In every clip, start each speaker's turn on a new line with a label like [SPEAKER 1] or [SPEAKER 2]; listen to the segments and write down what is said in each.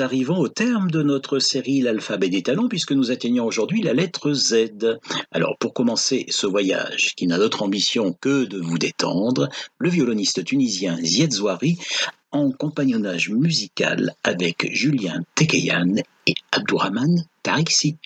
[SPEAKER 1] arrivons au terme de notre série L'alphabet des talents puisque nous atteignons aujourd'hui la lettre Z. Alors pour commencer ce voyage qui n'a d'autre ambition que de vous détendre, le violoniste tunisien Zied Zouari en compagnonnage musical avec Julien Tekeyan et Abdourahman Tariksi.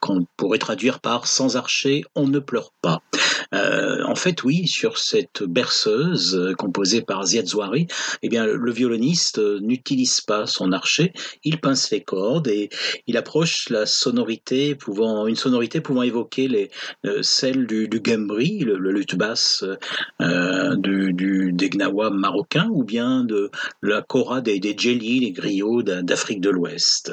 [SPEAKER 1] Qu'on pourrait traduire par Sans archer, on ne pleure pas. Euh, en fait, oui, sur cette berceuse euh, composée par Ziad Zouari, eh bien, le violoniste euh, n'utilise pas son archet, il pince les cordes et il approche la sonorité pouvant, une sonorité pouvant évoquer les, celle du, du le, le luth basse euh, du, des gnawa marocains, ou bien de la kora des, des les griots d'Afrique de l'Ouest.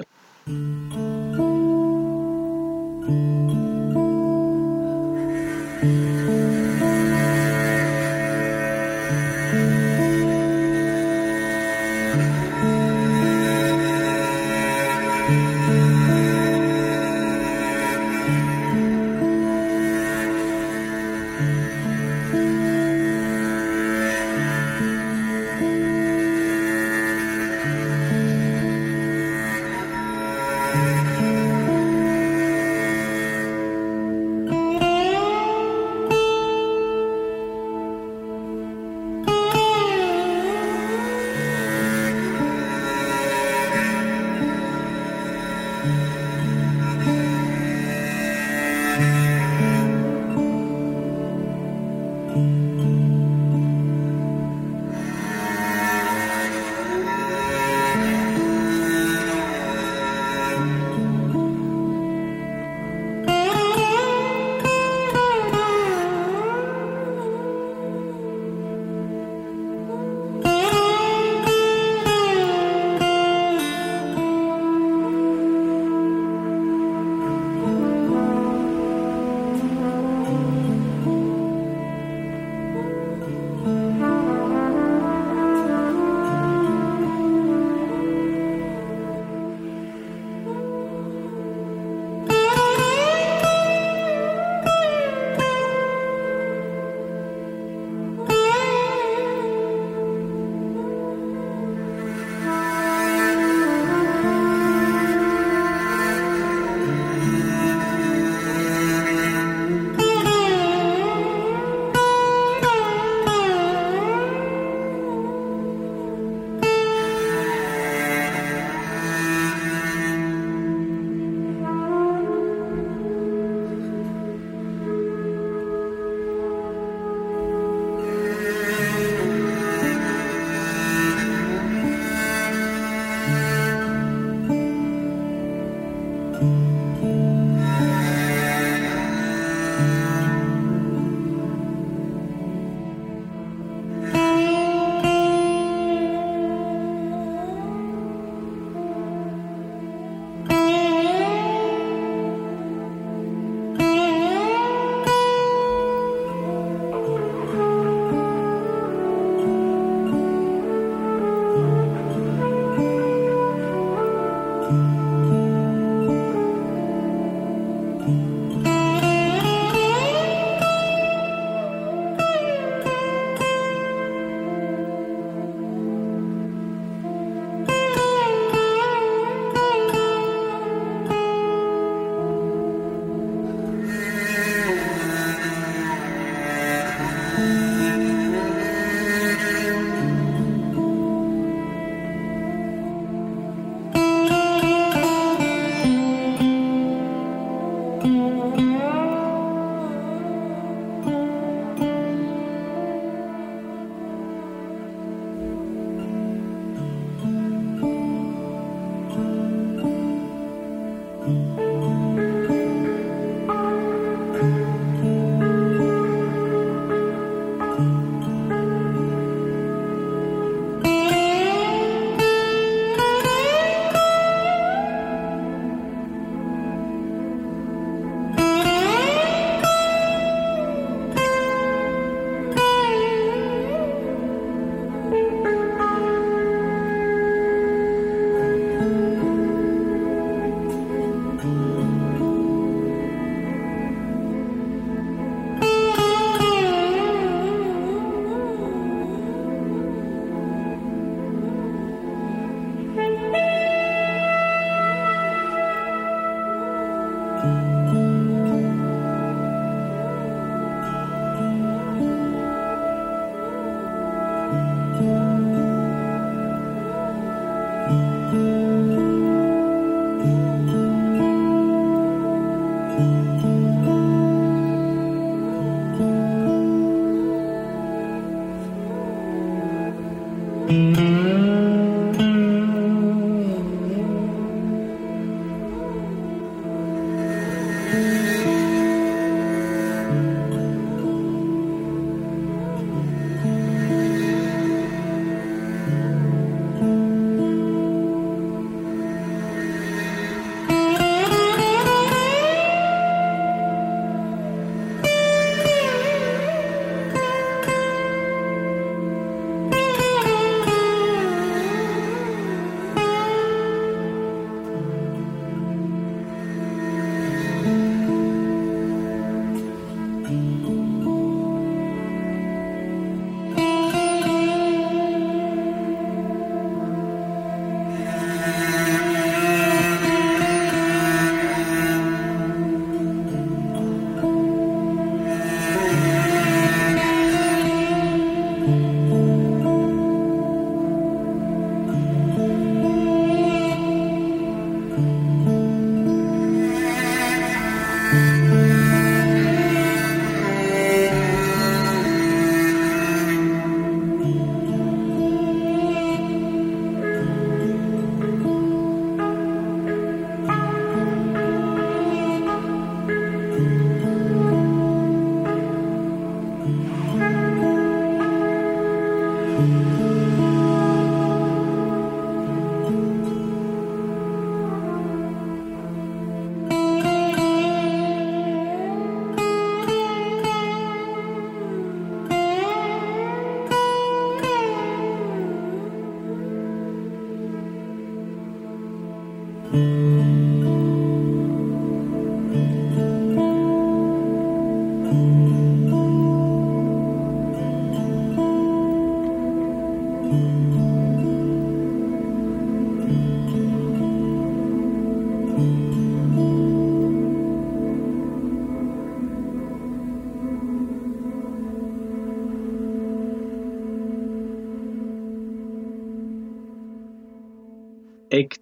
[SPEAKER 1] Música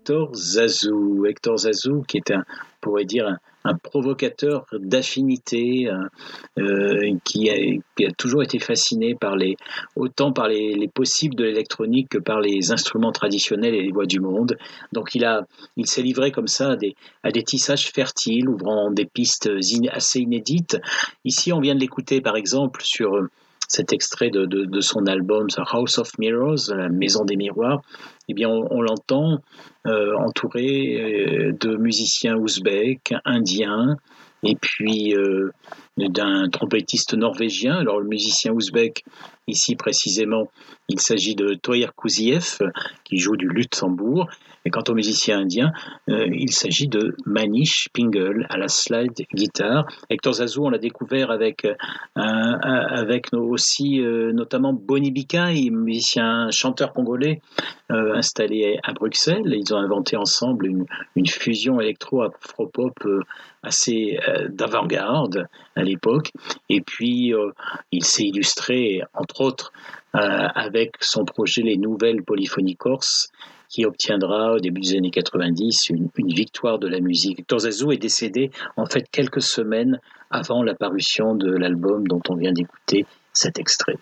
[SPEAKER 1] Hector Zazou. Hector qui est un, pourrait dire, un, provocateur d'affinité, euh, qui, a, toujours été fasciné par les, autant par les, possibles de l'électronique que par les instruments traditionnels et les voix du monde. Donc il, a, il s'est livré comme ça à des, à des tissages fertiles, ouvrant des pistes assez inédites. Ici, on vient de l'écouter, par exemple, sur cet extrait de, de, son album The House of Mirrors, la maison des miroirs, eh bien on, l'entend euh, entouré euh, de musiciens ouzbeks, indiens, et puis euh, d'un trompettiste norvégien. Alors le musicien ouzbek, ici précisément, il s'agit de Toyer Kouziev, qui joue du Luxembourg, et quant au musicien indien, euh, il s'agit de Manish Pingle à la slide guitare. Hector Zazou, on l'a découvert avec, euh, avec aussi euh, notamment Boni Bikai, musicien chanteur congolais installé à Bruxelles. Ils ont inventé ensemble une, une fusion électro-afro-pop assez d'avant-garde l'époque. Et puis, il s'est illustré, entre autres, avec son projet Les Nouvelles Polyphonies Corses, qui obtiendra au début des années 90 une, victoire de la musique. Victor Zazou est décédé en fait quelques semaines avant la parution de l'album dont on vient d'écouter cet extrait.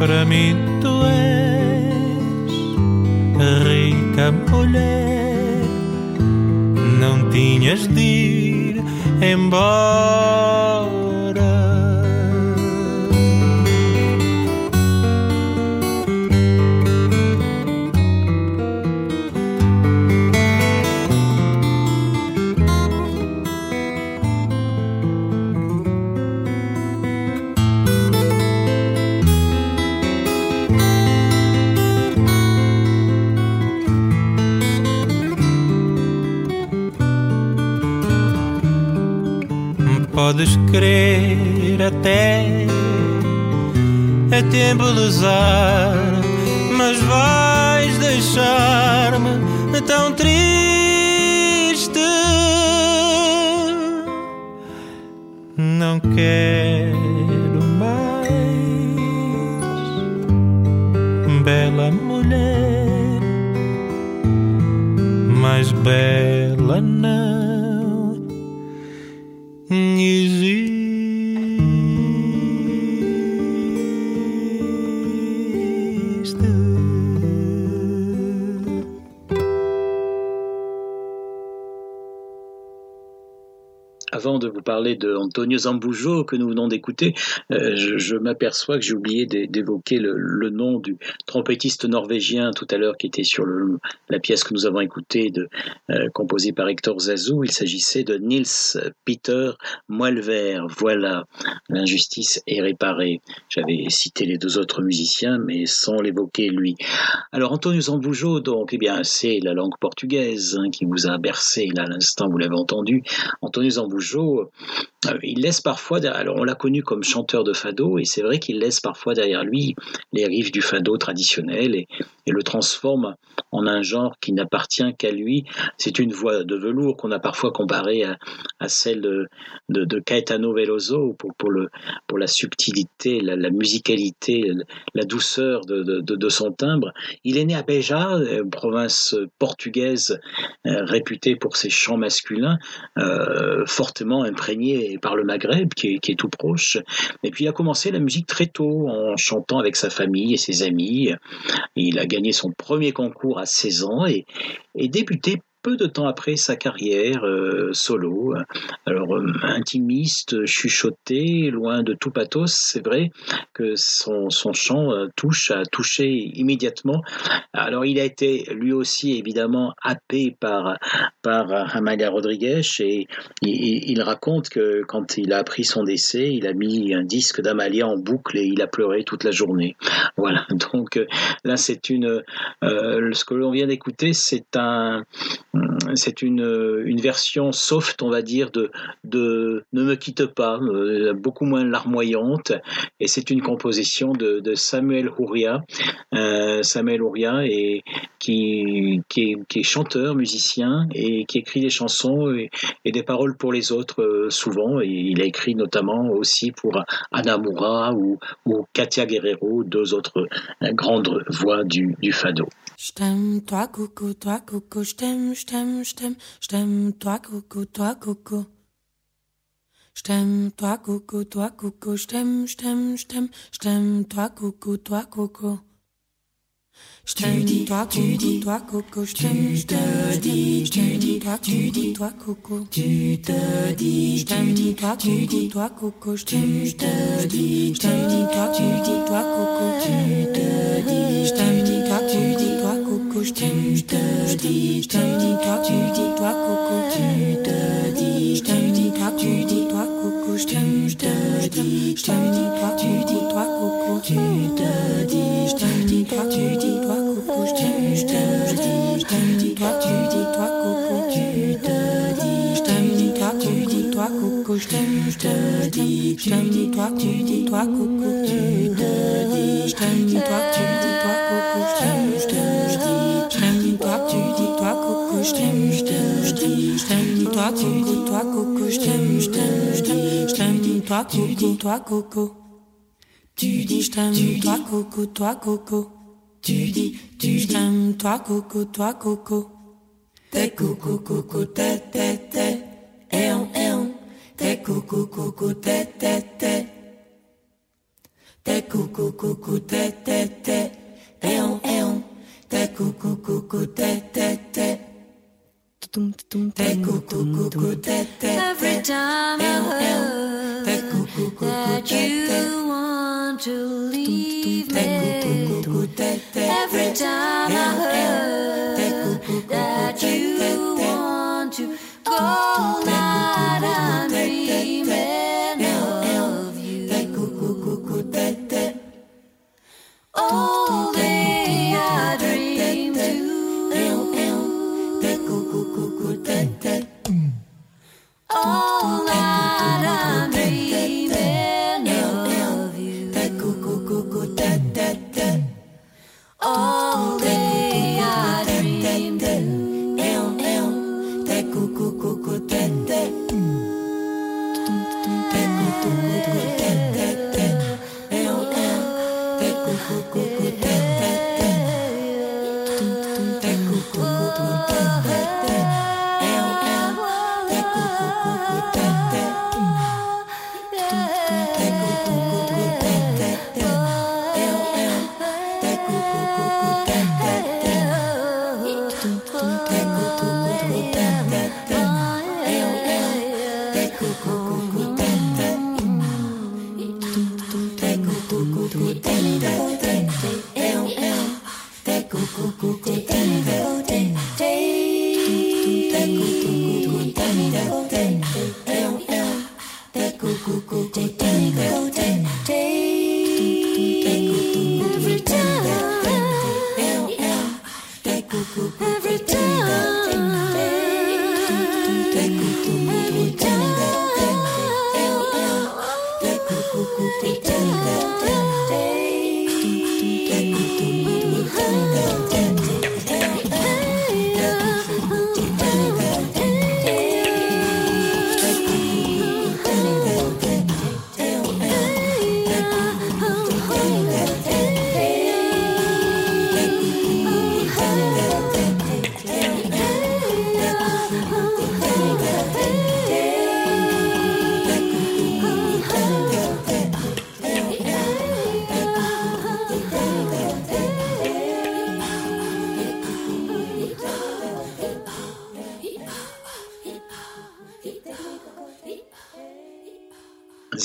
[SPEAKER 2] Para mim tu és rica mulher, não tinhas de ir embora. Podes crer até é te embelezar, mas vais deixar-me tão triste. Não quero mais, bela mulher, mais bela não.
[SPEAKER 1] De Antonio Zambujo que nous venons d'écouter, euh, je, m'aperçois que j'ai oublié d'évoquer le, nom du trompettiste norvégien tout à l'heure qui était sur le, la pièce que nous avons écoutée, euh, composée par Hector Zazou. Il s'agissait de Nils Peter Moelver. Voilà, l'injustice est réparée. J'avais cité les deux autres musiciens, mais sans l'évoquer lui. Alors Antonio Zambujo, donc, eh bien, c'est la langue portugaise hein, qui vous a bercé là à l'instant, vous l'avez entendu. Antonio Zambujo il laisse parfois, alors on l'a connu comme chanteur de fado, et c'est vrai qu'il laisse parfois derrière lui les rives du fado traditionnel et, le transforme en un genre qui n'appartient qu'à lui. C'est une voix de velours qu'on a parfois comparée à, celle de, de, Caetano Veloso pour, pour, le, pour la subtilité, la, musicalité, la douceur de, de, son timbre. Il est né à Beja, euh, province portugaise euh, réputée pour ses chants masculins, fortement imprégné par le Maghreb, qui est, tout proche. Et puis il a commencé la musique très tôt, en chantant avec sa famille et ses amis. Il a gagné son premier concours à 16 ans et, et débuté peu de temps après sa carrière euh, solo. Alors euh, intimiste, chuchoté, loin de tout pathos, c'est vrai que son, son chant euh, touche a touché immédiatement. Alors il a été lui aussi évidemment happé par par Amalia Rodriguez et il, il, raconte que quand il a appris son décès, il a mis un disque d'Amalia en boucle et il a pleuré toute la journée. Voilà. Donc là c'est une ce que l'on vient d'écouter, c'est un c'est une, une version soft, on va dire, de, de Ne me quitte pas, euh, beaucoup moins larmoyante. Et c'est une composition de, Samuel Houria. Euh, Samuel Houria est, qui, qui, est, chanteur, musicien et qui écrit des chansons et, des paroles pour les autres euh, souvent. Et il a écrit notamment aussi pour Anna Moura ou, ou Katia Guerrero, deux autres grandes voix du, du fado.
[SPEAKER 3] Je t'aime, toi coucou, toi coucou, je t'aime, je t'aime, je t'aime, je t'aime, toi coucou, toi coucou. Je t'aime, toi coucou, toi coucou, je t'aime, je t'aime, je t'aime, je t'aime, toi coucou, toi coucou. Je t'aime, toi tu dis, toi coco, je t'aime, je te dis, toi tu dis, toi coco, tu te dis, je t'aime, toi tu dis, toi coco, je t'aime, je te dis, je t'aime, toi tu dis, toi coco, tu te dis, couches, tu te dis, tu dis toi, tu dis toi, coucou, tu te dis, tu dis toi, tu dis toi, coucou, tu te dis, tu dis toi, tu dis toi, coucou, tu te dis, tu dis toi, tu dis toi, coucou, tu te dis, tu dis toi, tu dis toi, coucou, tu te dis, tu dis toi, tu dis toi, coucou, je t'aime, je te dis, tu toi, tu dis toi, coucou, tu te dis, dis toi, tu dis toi, coucou. Je t'aime, je je t'aime, toi, tu dis, toi, coco, je t'aime, je te je t'aime, je t'aime, toi, tu dis, toi, coco. Tu dis, je t'aime, toi, coco, toi, coco. Tu dis, tu t'aimes, toi, coco, toi, coco. T'es coco, coco, t'es, t'es, t'es. Eh on, eh on. T'es coco, coco, t'es, t'es, t'es. T'es coco, coco, t'es, t'es, t'es. Eh on, eh on. T'es coco, coco, t'es, t'es, t'es.
[SPEAKER 4] Every time I heard that you want to leave me. Every time I heard that you want to go, that 孤孤孤单单。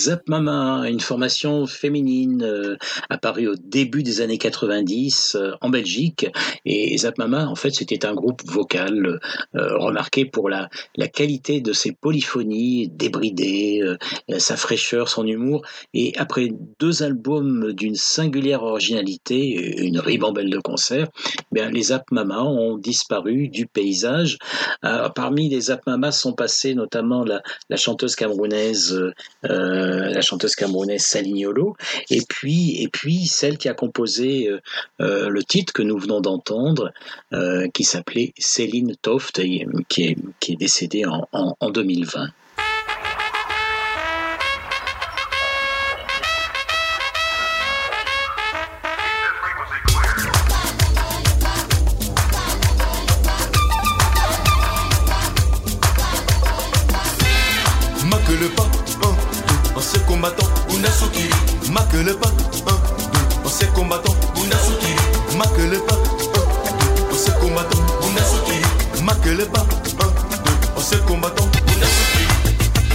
[SPEAKER 1] Zap Mama, une formation féminine euh, apparue au début des années 90 euh, en Belgique. Et Zap Mama, en fait, c'était un groupe vocal euh, remarqué pour la, qualité de ses polyphonies débridées, euh, sa fraîcheur, son humour. Et après deux albums d'une singulière originalité, une ribambelle de concerts, eh bien, les Zap Mama ont disparu du paysage. Euh, parmi les Zap Mama sont passées notamment la, chanteuse camerounaise euh, la chanteuse camerounaise Salignolo, et puis et puis celle qui a composé euh, euh, le titre que nous venons d'entendre, euh, qui s'appelait Céline Toft, et, qui est qui est décédée en, en, en 2020.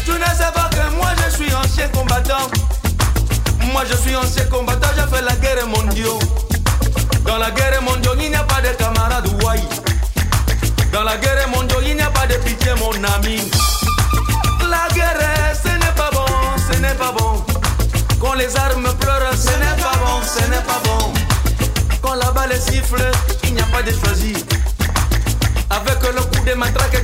[SPEAKER 5] Tu ne sais pas que moi je suis ancien combattant. Moi je suis ancien combattant, j'ai fait la guerre mondiale. Dans la guerre mondiale, il n'y a pas de camarades ouailles. Dans la guerre mondiale, il n'y a pas de pitié, mon ami. La guerre, ce n'est pas bon, ce n'est pas bon. Quand les armes pleurent, ce n'est pas bon, ce n'est pas bon. Quand la balle siffle, il n'y a pas de choisi. Avec le coup de matraque,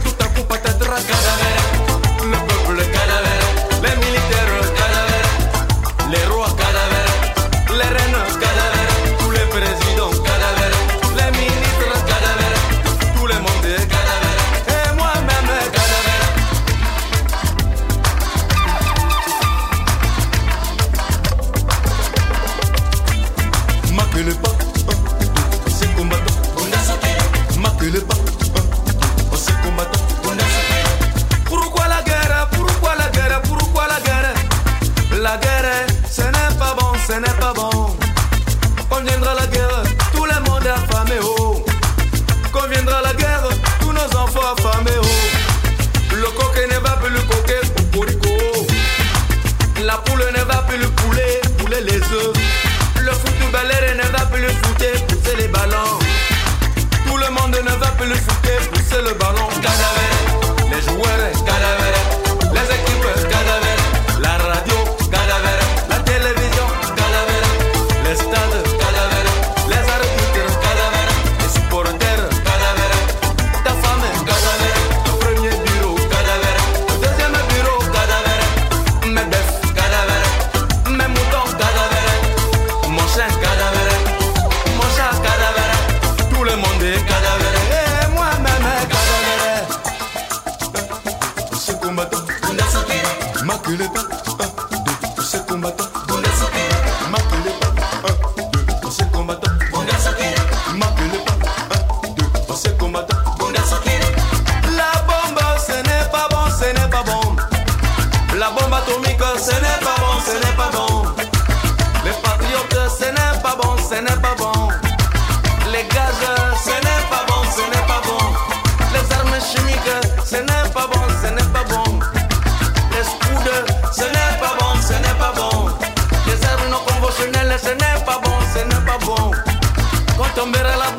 [SPEAKER 5] Quand tombera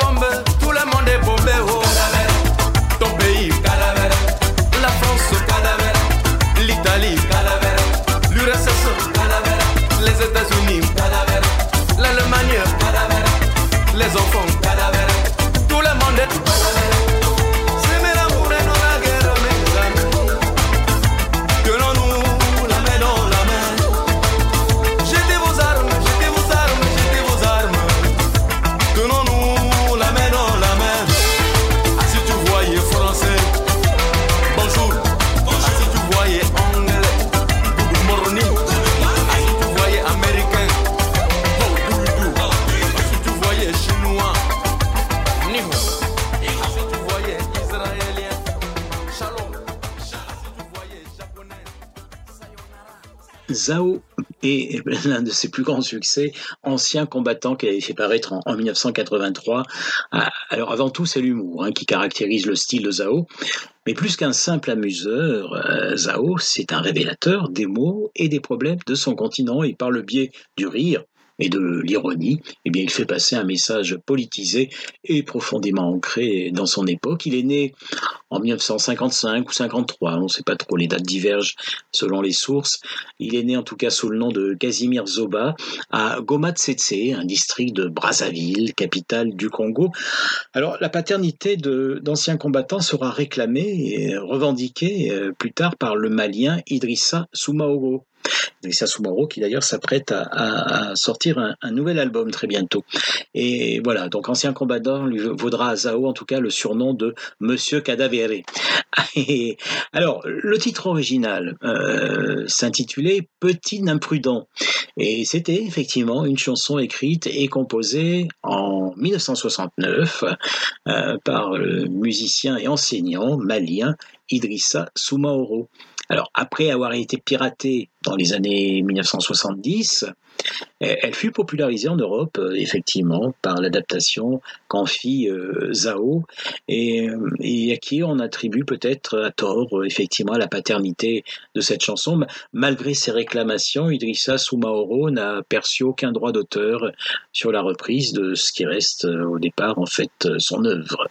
[SPEAKER 5] Est
[SPEAKER 1] l'un de ses plus grands succès, ancien combattant qui avait fait paraître en, en 1983. Ah, Alors avant tout, c'est l'humour hein, qui caractérise le style de Zao. Mais plus qu'un simple amuseur, euh, Zao, c'est un révélateur des mots et des problèmes de son continent et par le biais du rire et de l'ironie, eh il fait passer un message politisé et profondément ancré dans son époque. Il est né en 1955 ou 53, on ne sait pas trop, les dates divergent selon les sources. Il est né en tout cas sous le nom de Casimir Zoba à Goma Tsetse, un district de Brazzaville, capitale du Congo. Alors la paternité d'anciens combattants sera réclamée et revendiquée euh, plus tard par le Malien Idrissa Soumaoro. Idrissa Soumaoro qui d'ailleurs s'apprête à, sortir un, un nouvel album très bientôt. Et voilà, donc ancien combattant lui vaudra à Zao en tout cas le surnom de Monsieur Cadavéré. Et alors, le titre original euh, s'intitulait Petit imprudent. Et c'était effectivement une chanson écrite et composée en 1969 euh, par le musicien et enseignant malien Idrissa Soumaoro. Alors, après avoir été piratée dans les années 1970, elle fut popularisée en Europe, euh, effectivement, par l'adaptation qu'en fit euh, Zao, et, euh, et à qui on attribue peut-être à tort, effectivement, la paternité de cette chanson. Ma- Malgré ses réclamations, Idrissa Soumaoro n'a perçu aucun droit d'auteur sur la reprise de ce qui reste au départ, en fait, son œuvre.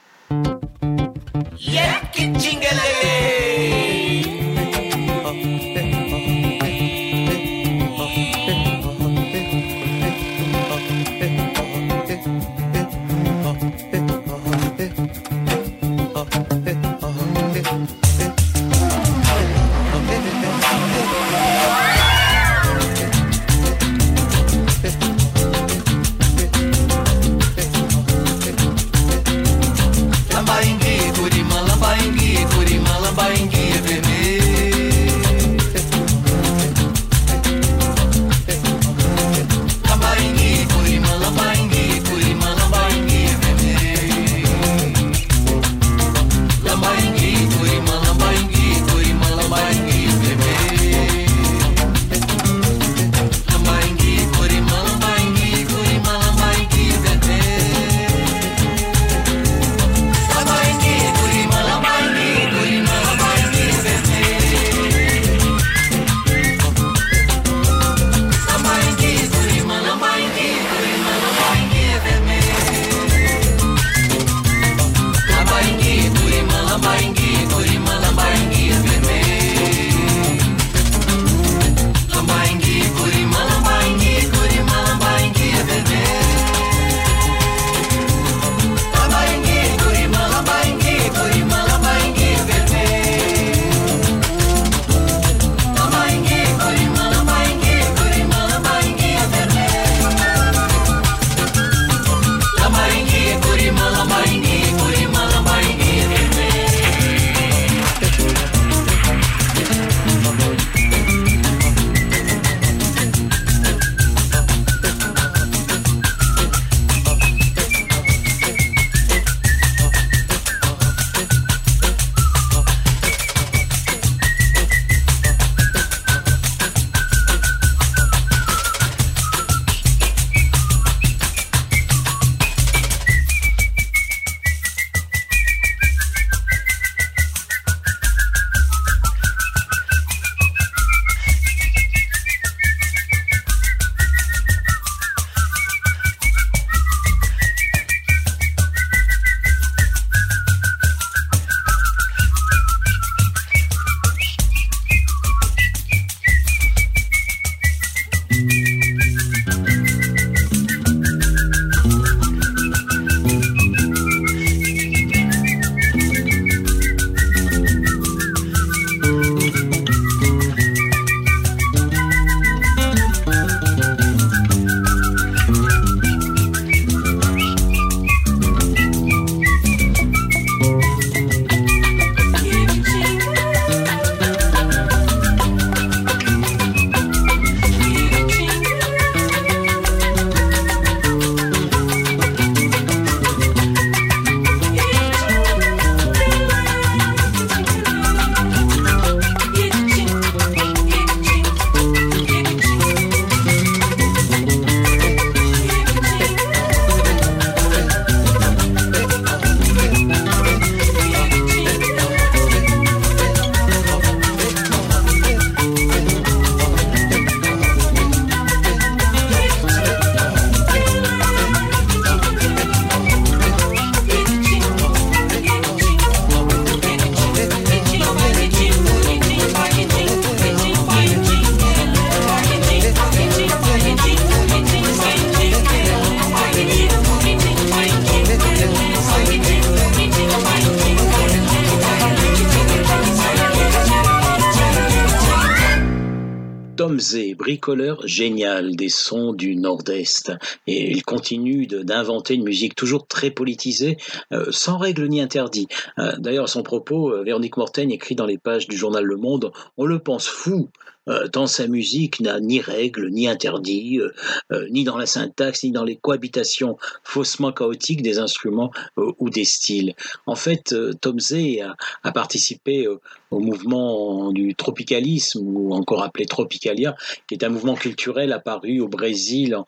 [SPEAKER 6] Bricoleur génial des sons du Nord-Est. Et il continue d'inventer une musique toujours très politisée, euh, sans règles ni interdits. Euh, D'ailleurs, à son propos, euh, Véronique Mortaigne écrit dans les pages du journal Le Monde, on le pense fou, euh, tant sa musique n'a ni règles, ni interdits, euh, euh, ni dans la syntaxe, ni dans les cohabitations faussement chaotiques des instruments ou des styles. En fait, Tom Zé a, participé au mouvement du tropicalisme, ou encore appelé Tropicalia, qui est un mouvement culturel apparu au Brésil en,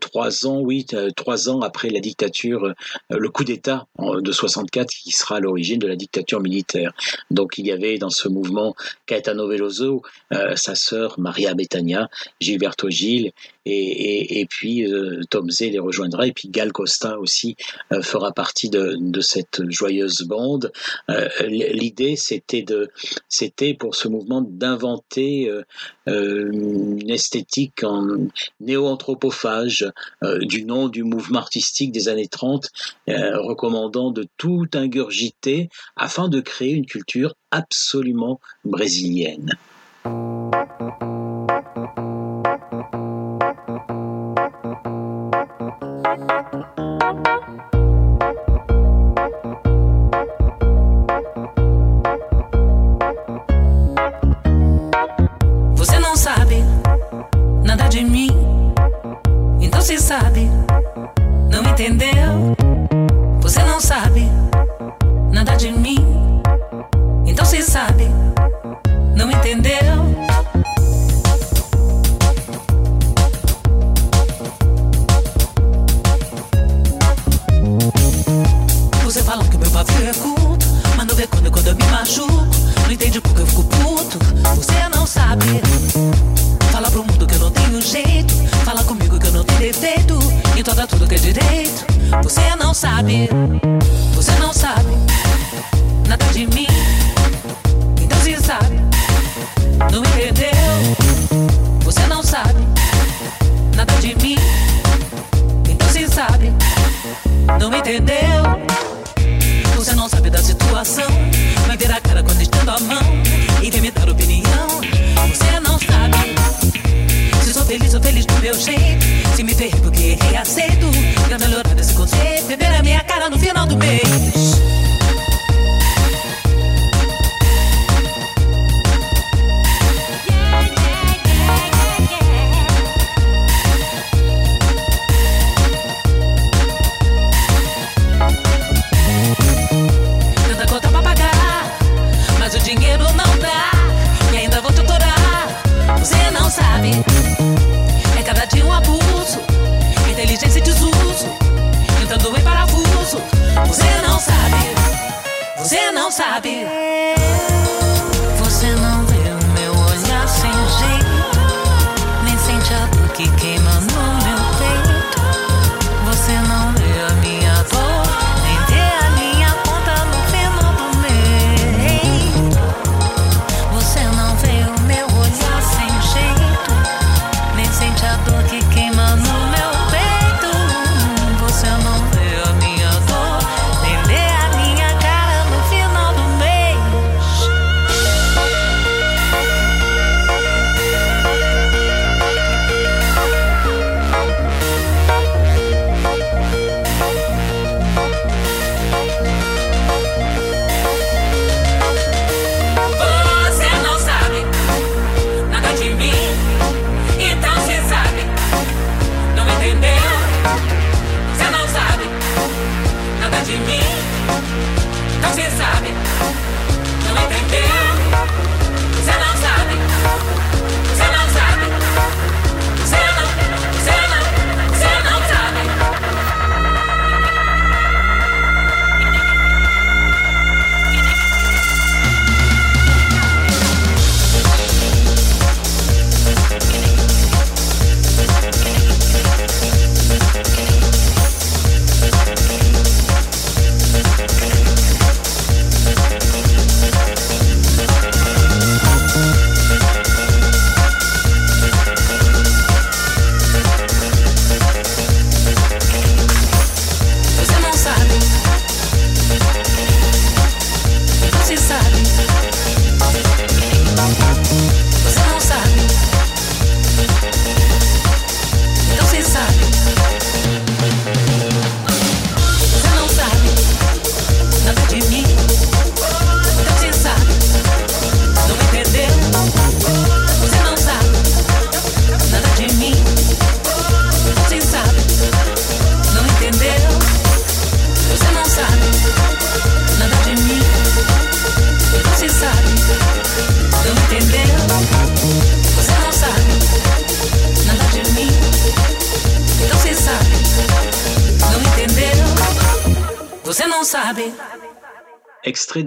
[SPEAKER 6] trois ans, oui, trois ans après la dictature, le coup d'État de 64, qui sera à l'origine de la dictature militaire. Donc il y avait dans ce mouvement Caetano Veloso, sa sœur Maria Betania, Gilberto Gil, et, et, puis euh, Tom Zé les rejoindra, et puis Gal Costa aussi euh, fera partie de, de cette joyeuse bande. Euh, L'idée, c'était pour ce mouvement d'inventer une esthétique en néo-anthropophage du nom du mouvement artistique des années 30, euh, recommandant de tout ingurgiter afin de créer une culture absolument brésilienne.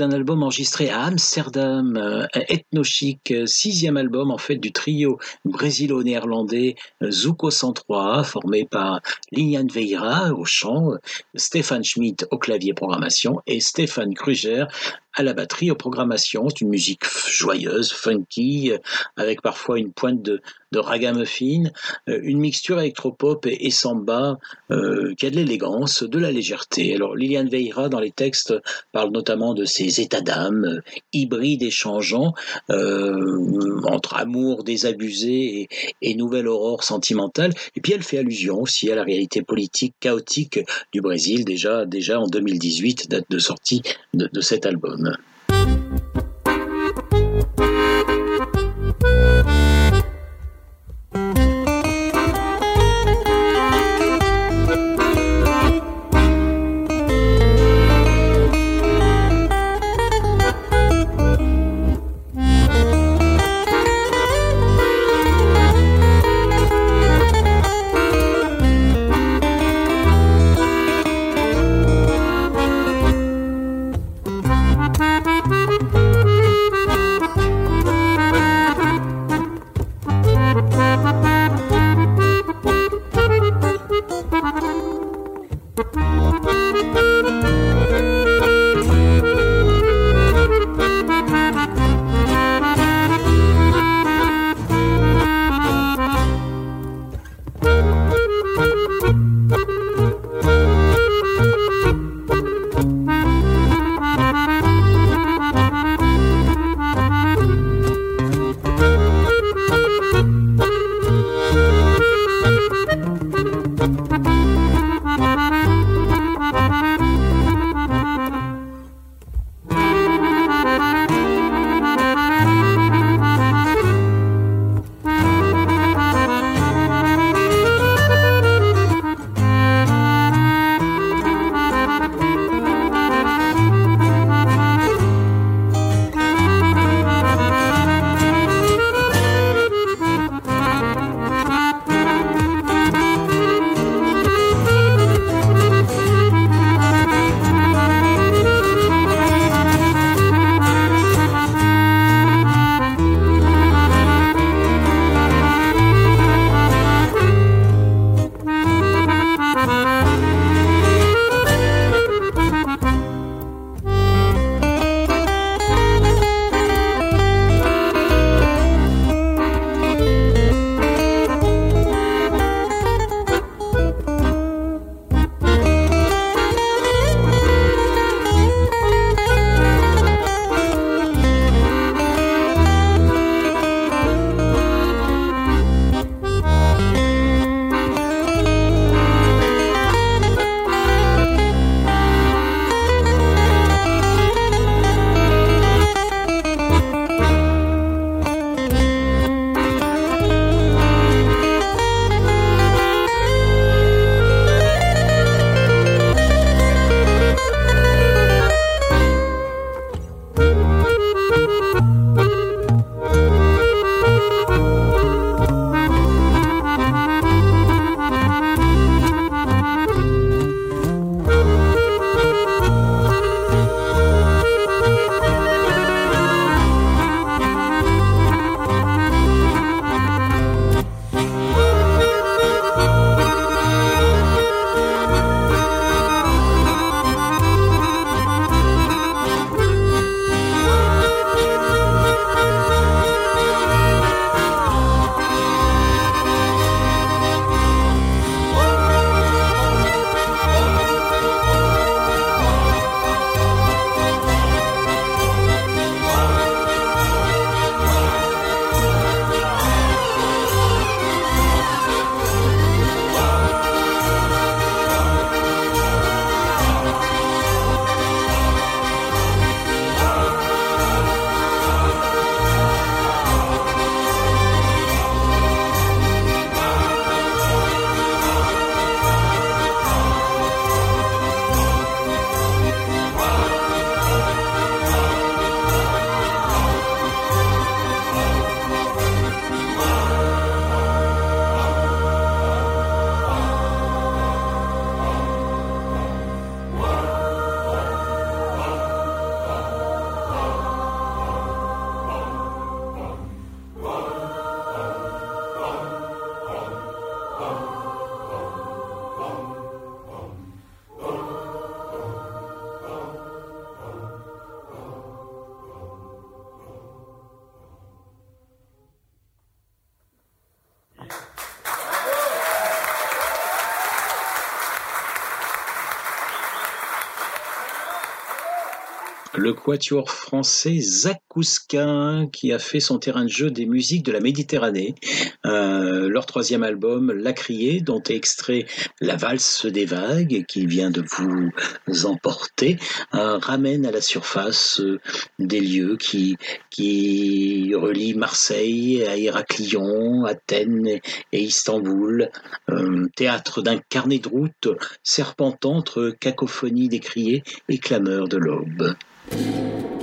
[SPEAKER 1] D'un album enregistré à Amsterdam, euh, Ethnochic, euh, sixième album en fait du trio brésilo-néerlandais euh, Zuko 103, formé par Lilian Veira au chant, Stéphane Schmidt au clavier programmation et Stéphane Kruger à la batterie, aux programmations. C'est une musique joyeuse, funky, euh, avec parfois une pointe de, de ragamuffin, euh, une mixture électropop et, samba euh, qui a de l'élégance, de la légèreté. Alors Liliane Veira dans les textes parle notamment de ces états d'âme euh, hybrides et changeants euh, entre amour désabusé et, et nouvelle aurore sentimentale. Et puis elle fait allusion aussi à la réalité politique chaotique du Brésil déjà déjà en 2018, date de sortie de, de cet album.
[SPEAKER 4] the le quatuor français Zakouska qui a fait son terrain de jeu des musiques de la Méditerranée. Euh, leur troisième album, La Criée, dont est extrait La valse des vagues qui vient de vous emporter, euh, ramène à la surface euh, des lieux qui, relient Marseille à Héraclion, Athènes et Istanbul, théâtre d'un carnet de route serpentant entre cacophonie des criers et clameurs de l'aube. Thank you.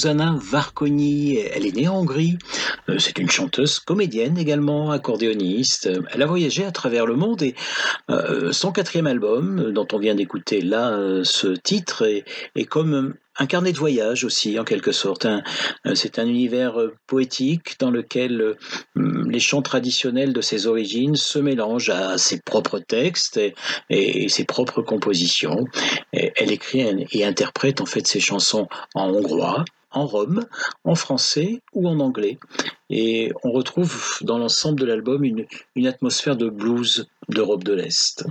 [SPEAKER 4] Susanna Varconi, elle est née en Hongrie, euh, c'est une chanteuse comédienne également, accordéoniste. Elle a voyagé à travers le monde et euh, son quatrième album, dont on vient d'écouter là euh, ce titre, est, comme un carnet de voyage aussi, en quelque sorte. C'est un univers poétique dans lequel les chants traditionnels de ses origines se mélangent à ses propres textes et, ses propres compositions. elle écrit et interprète en fait ses chansons en hongrois,
[SPEAKER 7] en rome, en français ou en anglais. Et on retrouve dans l'ensemble de l'album une, une atmosphère de blues d'Europe de l'Est.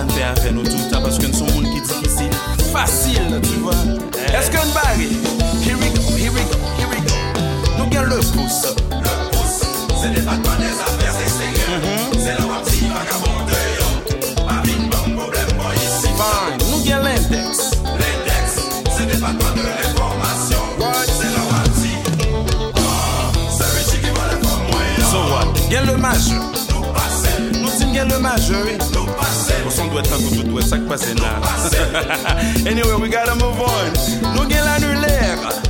[SPEAKER 8] Sante a
[SPEAKER 5] fe nou tout apas tan kou tout wè sak pase nan Anyway, we gotta move on. Nou gen lan nou lèk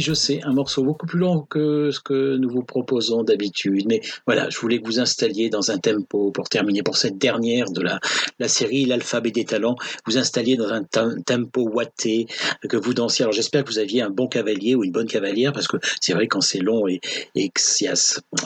[SPEAKER 1] Je sais, un morceau beaucoup plus long que ce que nous vous proposons d'habitude. Mais voilà, je voulais que vous installiez dans un tempo, pour terminer, pour cette dernière de la, la série, l'alphabet des talents, vous installiez dans un tempo watté, que vous dansiez. Alors j'espère que vous aviez un bon cavalier ou une bonne cavalière, parce que c'est vrai quand c'est long et, et que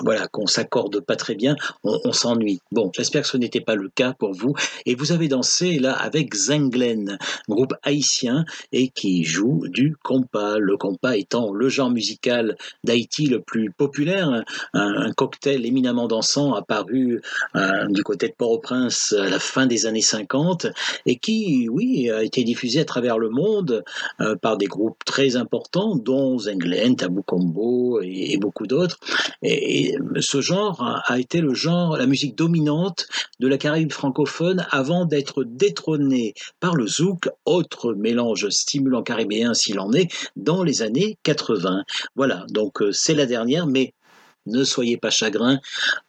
[SPEAKER 1] voilà, qu'on s'accorde pas très bien, on, on s'ennuie. Bon, j'espère que ce n'était pas le cas pour vous. Et vous avez dansé là avec Zenglen, groupe haïtien, et qui joue du compas. Le compas étant le genre musical d'Haïti le plus populaire, un, cocktail éminemment dansant apparu euh, du côté de Port-au-Prince à la fin des années 50 et qui, oui, a été diffusé à travers le monde euh, par des groupes très importants, dont Zenglen, Tabou Combo et, beaucoup d'autres. Et, ce genre a, été le genre, la musique dominante de la Caraïbe francophone avant d'être détrôné par le zouk, autre mélange stimulant caribéen s'il en est, dans les années 80. Voilà, donc euh, c'est la dernière, mais ne soyez pas chagrin,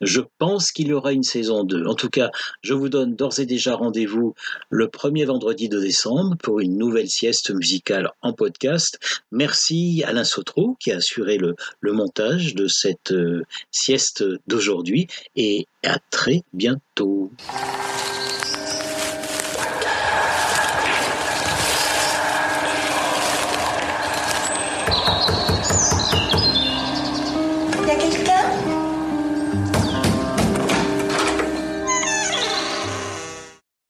[SPEAKER 1] je pense qu'il y aura une saison 2. En tout cas, je vous donne d'ores et déjà rendez-vous le premier vendredi de décembre pour une nouvelle sieste musicale en podcast. Merci Alain Sotro qui a assuré le, montage de cette euh, sieste d'aujourd'hui et à très bientôt.